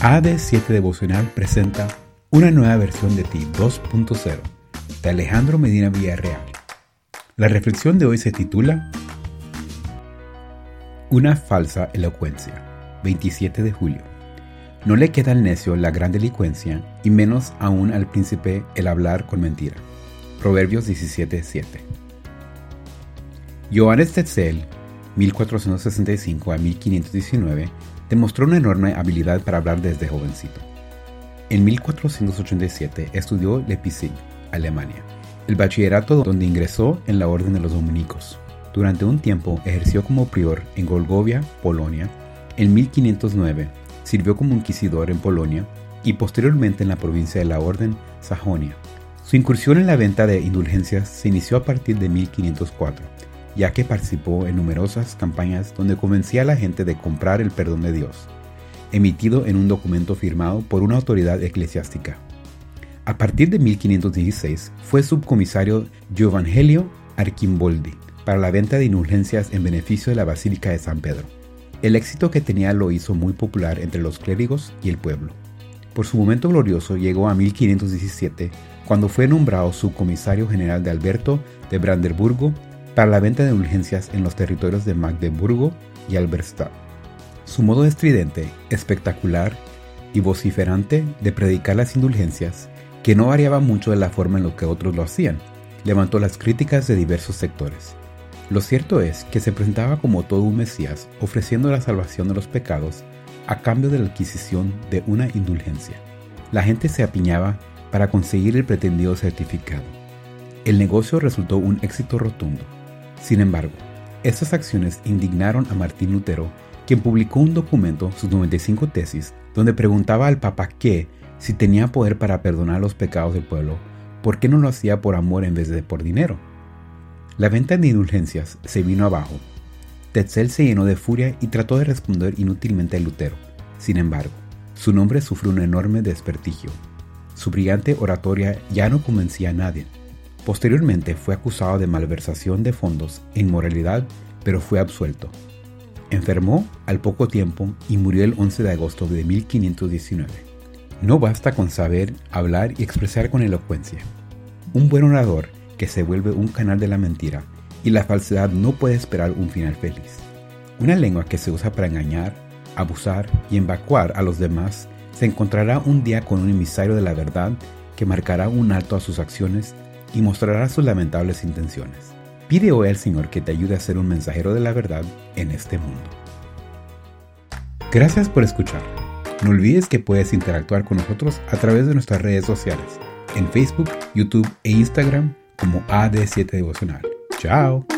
AD7 Devocional presenta una nueva versión de ti 2.0 de Alejandro Medina Villarreal. La reflexión de hoy se titula Una falsa elocuencia, 27 de julio. No le queda al necio la gran delincuencia y menos aún al príncipe el hablar con mentira. Proverbios 17:7. Johannes Tetzel, 1465 a 1519, demostró una enorme habilidad para hablar desde jovencito. En 1487 estudió Leipzig, Alemania, el bachillerato donde ingresó en la Orden de los Dominicos. Durante un tiempo ejerció como prior en Golgovia, Polonia. En 1509 sirvió como inquisidor en Polonia y posteriormente en la provincia de la Orden Sajonia. Su incursión en la venta de indulgencias se inició a partir de 1504 ya que participó en numerosas campañas donde convencía a la gente de comprar el perdón de Dios, emitido en un documento firmado por una autoridad eclesiástica. A partir de 1516 fue subcomisario Giovangelio Archimboldi para la venta de indulgencias en beneficio de la Basílica de San Pedro. El éxito que tenía lo hizo muy popular entre los clérigos y el pueblo. Por su momento glorioso llegó a 1517, cuando fue nombrado subcomisario general de Alberto de Brandeburgo para la venta de indulgencias en los territorios de Magdeburgo y Alberstadt. Su modo estridente, espectacular y vociferante de predicar las indulgencias, que no variaba mucho de la forma en lo que otros lo hacían, levantó las críticas de diversos sectores. Lo cierto es que se presentaba como todo un Mesías ofreciendo la salvación de los pecados a cambio de la adquisición de una indulgencia. La gente se apiñaba para conseguir el pretendido certificado. El negocio resultó un éxito rotundo. Sin embargo, estas acciones indignaron a Martín Lutero, quien publicó un documento, sus 95 tesis, donde preguntaba al Papa que, si tenía poder para perdonar los pecados del pueblo, ¿por qué no lo hacía por amor en vez de por dinero? La venta de indulgencias se vino abajo. Tetzel se llenó de furia y trató de responder inútilmente a Lutero. Sin embargo, su nombre sufrió un enorme desprestigio. Su brillante oratoria ya no convencía a nadie. Posteriormente fue acusado de malversación de fondos e inmoralidad, pero fue absuelto. Enfermó al poco tiempo y murió el 11 de agosto de 1519. No basta con saber hablar y expresar con elocuencia. Un buen orador que se vuelve un canal de la mentira y la falsedad no puede esperar un final feliz. Una lengua que se usa para engañar, abusar y evacuar a los demás se encontrará un día con un emisario de la verdad que marcará un alto a sus acciones y mostrará sus lamentables intenciones. Pide hoy al Señor que te ayude a ser un mensajero de la verdad en este mundo. Gracias por escuchar. No olvides que puedes interactuar con nosotros a través de nuestras redes sociales, en Facebook, YouTube e Instagram como AD7 Devocional. Chao.